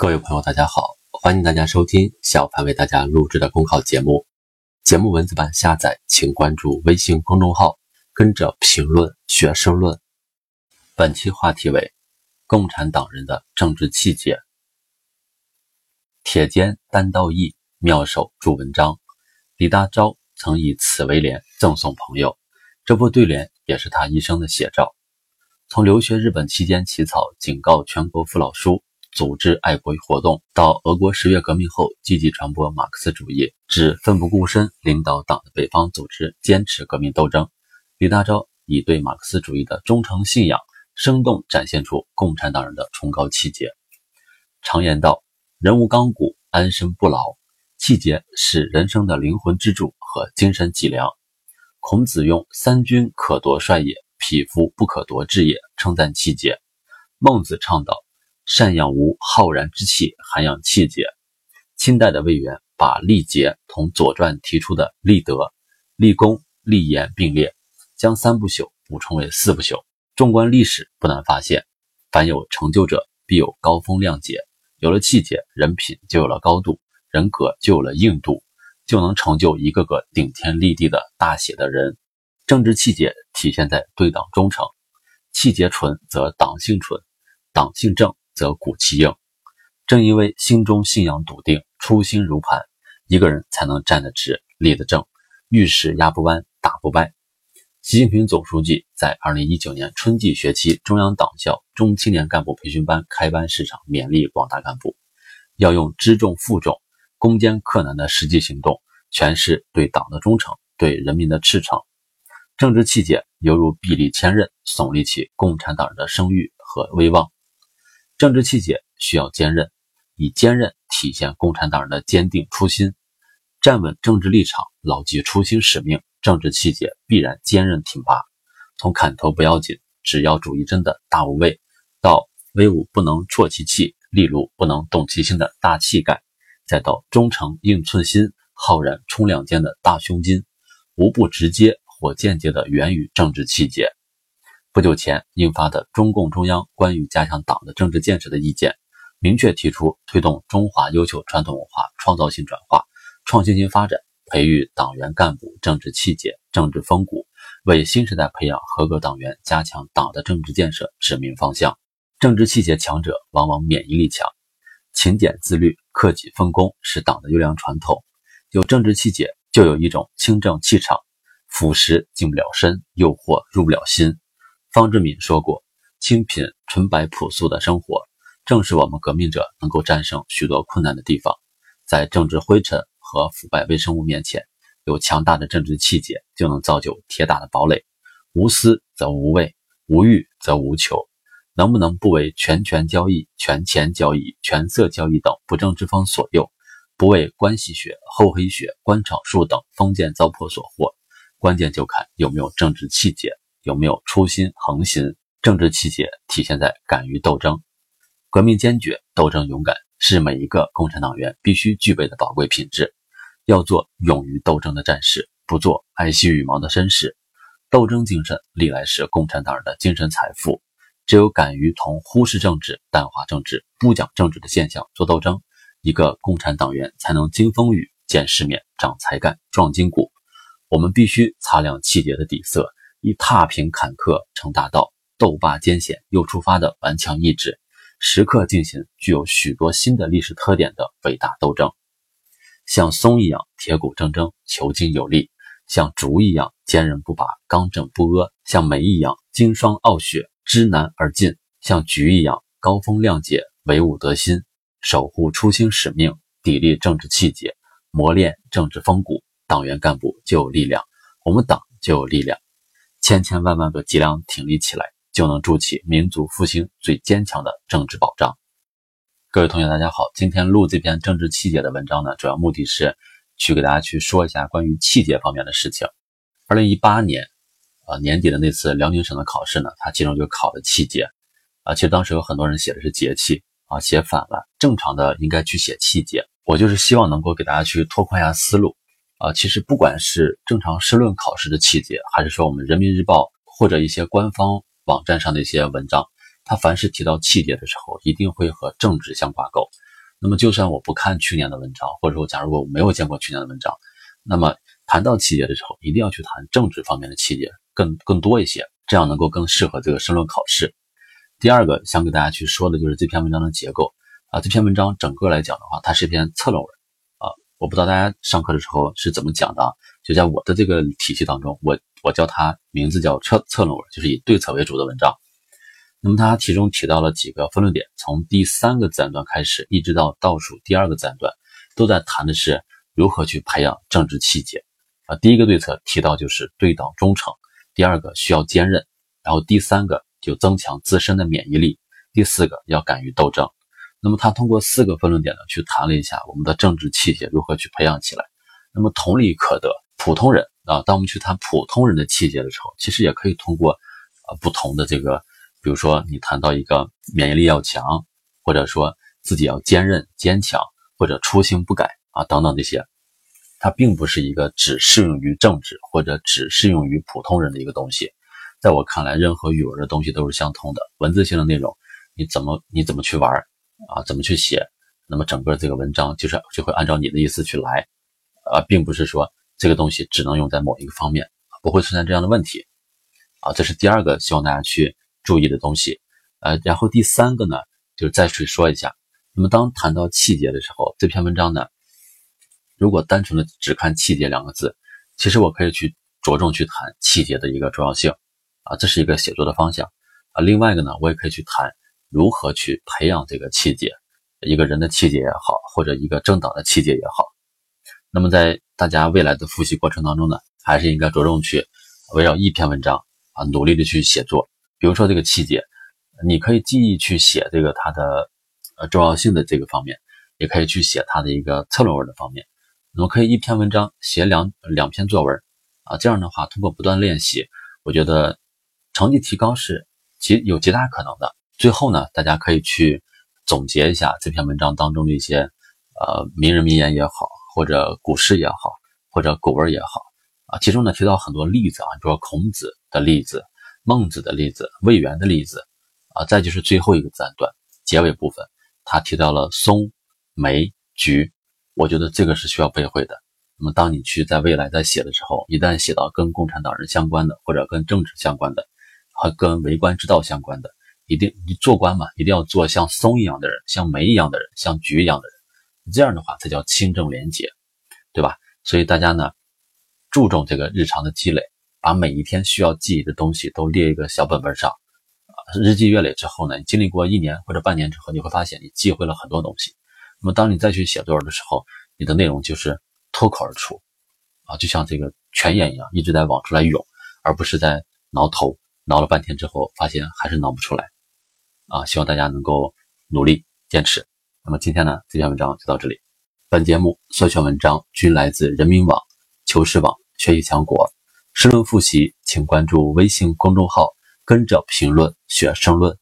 各位朋友，大家好，欢迎大家收听小凡为大家录制的公考节目。节目文字版下载，请关注微信公众号，跟着评论学申论。本期话题为共产党人的政治气节。铁肩担道义，妙手著文章。李大钊曾以此为联赠送朋友，这副对联也是他一生的写照。从留学日本期间起草警告全国父老书。组织爱国活动，到俄国十月革命后积极传播马克思主义，至奋不顾身领导党的北方组织坚持革命斗争，李大钊以对马克思主义的忠诚信仰，生动展现出共产党人的崇高气节。常言道：“人无钢骨，安身不牢。”气节是人生的灵魂支柱和精神脊梁。孔子用“三军可夺帅也，匹夫不可夺志也”称赞气节。孟子倡导。善养无浩然之气，涵养气节。清代的魏源把立节同《左传》提出的立德、立功、立言并列，将三不朽补充为四不朽。纵观历史，不难发现，凡有成就者，必有高风亮节。有了气节，人品就有了高度，人格就有了硬度，就能成就一个个顶天立地的大写的人。政治气节体现在对党忠诚，气节纯则党性纯，党性正。则骨气硬，正因为心中信仰笃定，初心如磐，一个人才能站得直，立得正，遇事压不弯，打不败。习近平总书记在二零一九年春季学期中央党校中青年干部培训班开班式上勉励广大干部，要用知重负重、攻坚克难的实际行动，诠释对党的忠诚，对人民的赤诚。政治气节犹如臂力千仞，耸立起共产党人的声誉和威望。政治气节需要坚韧，以坚韧体现共产党人的坚定初心，站稳政治立场，牢记初心使命，政治气节必然坚韧挺拔。从砍头不要紧，只要主义真的大无畏，到威武不能挫其气，利禄不能动其心的大气概，再到忠诚硬寸心，浩然冲两肩的大胸襟，无不直接或间接的源于政治气节。不久前印发的中共中央关于加强党的政治建设的意见，明确提出推动中华优秀传统文化创造性转化、创新性发展，培育党员干部政治气节、政治风骨，为新时代培养合格党员、加强党的政治建设指明方向。政治气节强者往往免疫力强，勤俭自律、克己奉公是党的优良传统。有政治气节，就有一种清正气场，腐蚀进不了身，诱惑入不了心。方志敏说过：“清贫、纯白、朴素的生活，正是我们革命者能够战胜许多困难的地方。在政治灰尘和腐败微生物面前，有强大的政治气节，就能造就铁打的堡垒。无私则无畏，无欲则无求。能不能不为权权交易、权钱交易、权色交易等不正之风所诱，不为关系学、厚黑学、官场术等封建糟粕所惑？关键就看有没有政治气节。”有没有初心恒心？政治气节体现在敢于斗争，革命坚决，斗争勇敢，是每一个共产党员必须具备的宝贵品质。要做勇于斗争的战士，不做爱惜羽毛的绅士。斗争精神历来是共产党人的精神财富。只有敢于同忽视政治、淡化政治、不讲政治的现象做斗争，一个共产党员才能经风雨、见世面、长才干、壮筋骨。我们必须擦亮气节的底色。以踏平坎坷成大道，斗罢艰险又出发的顽强意志，时刻进行具有许多新的历史特点的伟大斗争。像松一样铁骨铮铮、遒劲有力；像竹一样坚韧不拔、刚正不阿；像梅一样经霜傲雪、知难而进；像菊一样高风亮节、唯武得心。守护初心使命，砥砺政治气节，磨练政治风骨，党员干部就有力量，我们党就有力量。千千万万个脊梁挺立起来，就能筑起民族复兴最坚强的政治保障。各位同学，大家好，今天录这篇政治气节的文章呢，主要目的是去给大家去说一下关于气节方面的事情。二零一八年，呃年底的那次辽宁省的考试呢，它其中就考了气节，啊，其实当时有很多人写的是节气啊，写反了，正常的应该去写气节。我就是希望能够给大家去拓宽一下思路。啊，其实不管是正常申论考试的气节，还是说我们人民日报或者一些官方网站上的一些文章，它凡是提到气节的时候，一定会和政治相挂钩。那么就算我不看去年的文章，或者说假如我没有见过去年的文章，那么谈到气节的时候，一定要去谈政治方面的气节更更多一些，这样能够更适合这个申论考试。第二个想给大家去说的就是这篇文章的结构啊，这篇文章整个来讲的话，它是一篇策论文。我不知道大家上课的时候是怎么讲的，就在我的这个体系当中，我我叫它名字叫策策论文，就是以对策为主的文章。那么它其中提到了几个分论点，从第三个自然段开始，一直到倒数第二个自然段，都在谈的是如何去培养政治气节啊。第一个对策提到就是对党忠诚，第二个需要坚韧，然后第三个。就增强自身的免疫力。第四个要敢于斗争。那么他通过四个分论点呢，去谈了一下我们的政治气节如何去培养起来。那么同理可得，普通人啊，当我们去谈普通人的气节的时候，其实也可以通过呃不同的这个，比如说你谈到一个免疫力要强，或者说自己要坚韧坚强，或者初心不改啊等等这些，它并不是一个只适用于政治或者只适用于普通人的一个东西。在我看来，任何语文的东西都是相通的。文字性的内容，你怎么你怎么去玩啊？怎么去写？那么整个这个文章就是就会按照你的意思去来，啊，并不是说这个东西只能用在某一个方面，不会存在这样的问题，啊，这是第二个希望大家去注意的东西。呃，然后第三个呢，就是再去说一下。那么当谈到气节的时候，这篇文章呢，如果单纯的只看气节两个字，其实我可以去着重去谈气节的一个重要性。啊，这是一个写作的方向啊。另外一个呢，我也可以去谈如何去培养这个气节，一个人的气节也好，或者一个政党的气节也好。那么在大家未来的复习过程当中呢，还是应该着重去围绕一篇文章啊，努力的去写作。比如说这个气节，你可以记忆去写这个它的呃重要性的这个方面，也可以去写它的一个策论文的方面。那么可以一篇文章写两两篇作文啊，这样的话通过不断练习，我觉得。成绩提高是极有极大可能的。最后呢，大家可以去总结一下这篇文章当中的一些呃名人名言也好，或者古诗也好，或者古文也好啊。其中呢提到很多例子啊，比如说孔子的例子、孟子的例子、魏源的例子啊。再就是最后一个自然段结尾部分，他提到了松、梅、菊，我觉得这个是需要背会的。那么当你去在未来在写的时候，一旦写到跟共产党人相关的，或者跟政治相关的，和跟为官之道相关的，一定你做官嘛，一定要做像松一样的人，像梅一样的人，像菊一样的人，这样的话才叫清正廉洁，对吧？所以大家呢，注重这个日常的积累，把每一天需要记忆的东西都列一个小本本上，日积月累之后呢，经历过一年或者半年之后，你会发现你记会了很多东西。那么当你再去写作文的时候，你的内容就是脱口而出，啊，就像这个泉眼一样，一直在往出来涌，而不是在挠头。挠了半天之后，发现还是挠不出来，啊！希望大家能够努力坚持。那么今天呢，这篇文章就到这里。本节目所选文章均来自人民网、求是网、学习强国。申论复习，请关注微信公众号，跟着评论学申论。